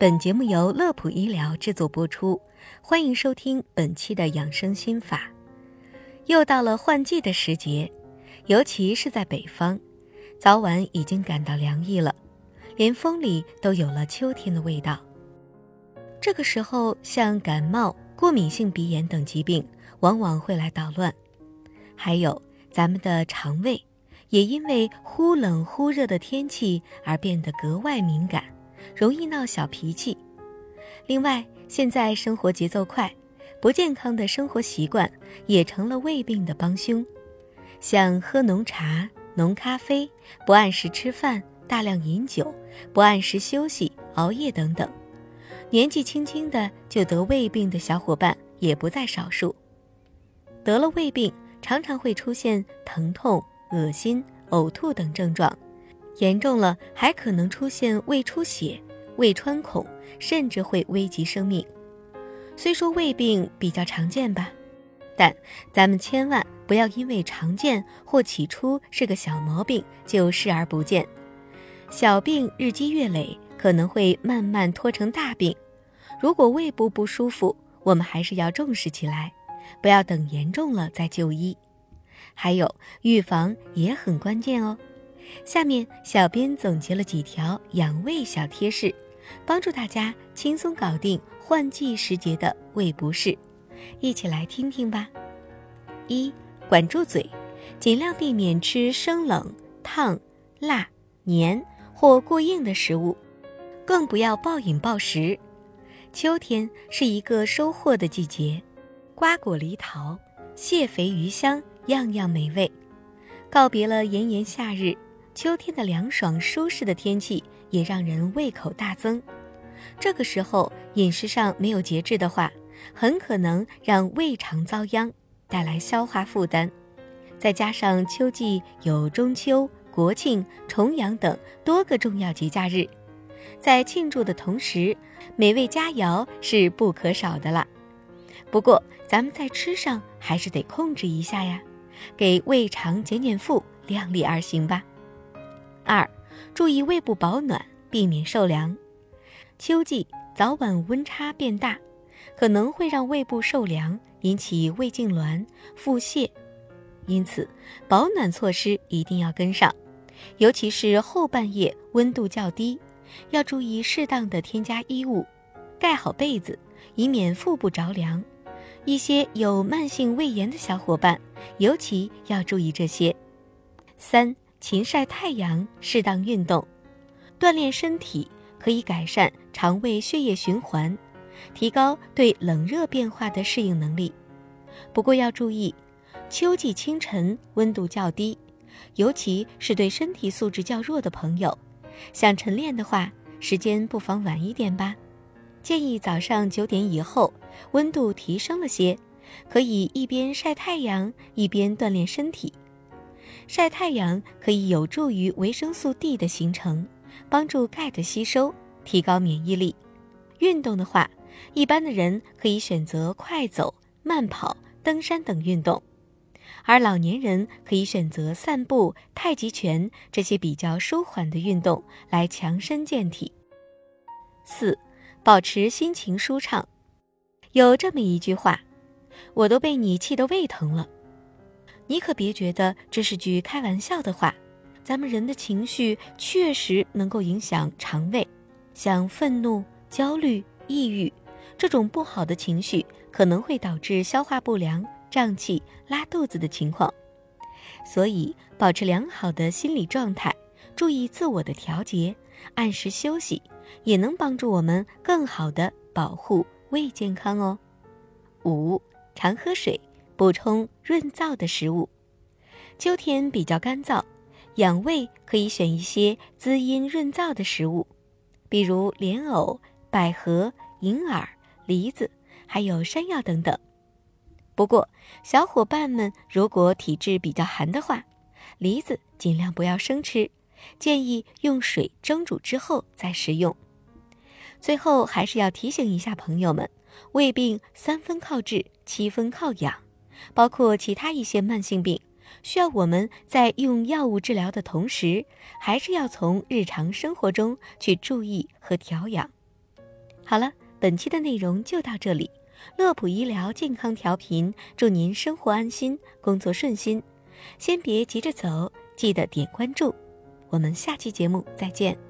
本节目由乐普医疗制作播出，欢迎收听本期的养生心法。又到了换季的时节，尤其是在北方，早晚已经感到凉意了，连风里都有了秋天的味道。这个时候，像感冒、过敏性鼻炎等疾病往往会来捣乱，还有咱们的肠胃。也因为忽冷忽热的天气而变得格外敏感，容易闹小脾气。另外，现在生活节奏快，不健康的生活习惯也成了胃病的帮凶，像喝浓茶、浓咖啡、不按时吃饭、大量饮酒、不按时休息、熬夜等等。年纪轻轻的就得胃病的小伙伴也不在少数。得了胃病，常常会出现疼痛。恶心、呕吐等症状，严重了还可能出现胃出血、胃穿孔，甚至会危及生命。虽说胃病比较常见吧，但咱们千万不要因为常见或起初是个小毛病就视而不见。小病日积月累，可能会慢慢拖成大病。如果胃部不舒服，我们还是要重视起来，不要等严重了再就医。还有预防也很关键哦。下面小编总结了几条养胃小贴士，帮助大家轻松搞定换季时节的胃不适，一起来听听吧。一、管住嘴，尽量避免吃生冷、烫、辣、黏或过硬的食物，更不要暴饮暴食。秋天是一个收获的季节，瓜果梨桃，蟹肥鱼香。样样美味，告别了炎炎夏日，秋天的凉爽舒适的天气也让人胃口大增。这个时候饮食上没有节制的话，很可能让胃肠遭殃，带来消化负担。再加上秋季有中秋、国庆、重阳等多个重要节假日，在庆祝的同时，美味佳肴是不可少的啦。不过咱们在吃上还是得控制一下呀。给胃肠减减负，量力而行吧。二，注意胃部保暖，避免受凉。秋季早晚温差变大，可能会让胃部受凉，引起胃痉挛、腹泻。因此，保暖措施一定要跟上，尤其是后半夜温度较低，要注意适当的添加衣物，盖好被子，以免腹部着凉。一些有慢性胃炎的小伙伴，尤其要注意这些。三、勤晒太阳，适当运动，锻炼身体可以改善肠胃血液循环，提高对冷热变化的适应能力。不过要注意，秋季清晨温度较低，尤其是对身体素质较弱的朋友，想晨练的话，时间不妨晚一点吧。建议早上九点以后，温度提升了些，可以一边晒太阳一边锻炼身体。晒太阳可以有助于维生素 D 的形成，帮助钙的吸收，提高免疫力。运动的话，一般的人可以选择快走、慢跑、登山等运动，而老年人可以选择散步、太极拳这些比较舒缓的运动来强身健体。四。保持心情舒畅，有这么一句话：“我都被你气得胃疼了。”你可别觉得这是句开玩笑的话。咱们人的情绪确实能够影响肠胃，像愤怒、焦虑、抑郁这种不好的情绪，可能会导致消化不良、胀气、拉肚子的情况。所以，保持良好的心理状态，注意自我的调节，按时休息。也能帮助我们更好的保护胃健康哦。五，常喝水，补充润燥的食物。秋天比较干燥，养胃可以选一些滋阴润燥的食物，比如莲藕、百合、银耳、梨子，还有山药等等。不过，小伙伴们如果体质比较寒的话，梨子尽量不要生吃。建议用水蒸煮之后再食用。最后还是要提醒一下朋友们，胃病三分靠治，七分靠养，包括其他一些慢性病，需要我们在用药物治疗的同时，还是要从日常生活中去注意和调养。好了，本期的内容就到这里。乐普医疗健康调频，祝您生活安心，工作顺心。先别急着走，记得点关注。我们下期节目再见。